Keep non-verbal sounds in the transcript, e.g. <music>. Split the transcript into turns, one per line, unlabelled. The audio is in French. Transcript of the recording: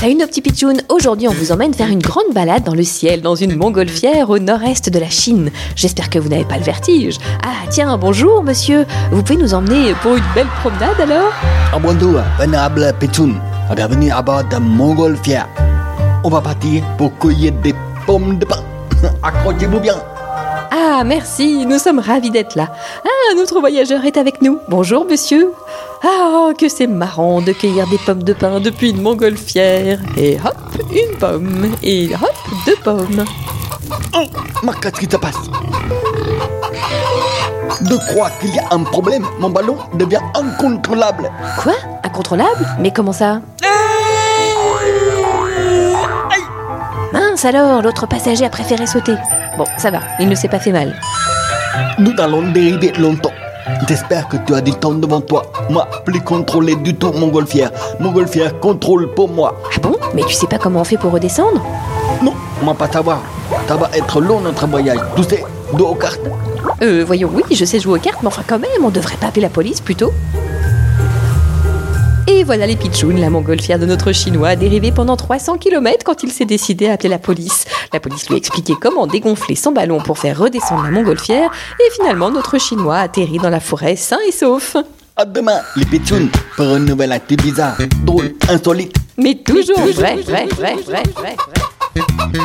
Salut nos petits pitchouns, aujourd'hui on vous emmène faire une grande balade dans le ciel, dans une montgolfière au nord-est de la Chine. J'espère que vous n'avez pas le vertige. Ah tiens, bonjour monsieur, vous pouvez nous emmener pour une belle promenade alors?
Ah, bonjour, vénérable Pétoun. Bienvenue à bord de Montgolfière. On va partir pour cueillir des pommes de pain. <laughs> Accrochez-vous bien.
Ah merci, nous sommes ravis d'être là. Ah, notre voyageur est avec nous. Bonjour monsieur. Ah, que c'est marrant de cueillir des pommes de pin depuis une montgolfière. Et hop, une pomme. Et hop, deux pommes.
Oh, qu'est-ce qui se passe Je crois qu'il y a un problème. Mon ballon devient incontrôlable.
Quoi? Incontrôlable? Mais comment ça? Mince alors, l'autre passager a préféré sauter. Bon, ça va, il ne s'est pas fait mal.
Nous allons dériver longtemps. J'espère que tu as du temps devant toi. Moi, plus contrôlé du tout Montgolfière. Montgolfière contrôle pour moi.
Ah bon? Mais tu sais pas comment on fait pour redescendre?
Non, moi pas savoir. Ça va être long notre voyage. Tu sais, dos aux cartes.
Euh, voyons, oui, je sais jouer aux cartes, mais enfin quand même, on devrait pas appeler la police plutôt. Et voilà les pitchouns, la montgolfière de notre chinois a dérivé pendant 300 km quand il s'est décidé à appeler la police. La police lui a expliqué comment dégonfler son ballon pour faire redescendre la montgolfière, et finalement notre chinois a atterri dans la forêt sain et sauf.
À demain, les pitchouns, pour une nouvelle actu bizarre, drôle, insolite.
Mais toujours vrai, vrai, vrai, vrai, vrai, vrai.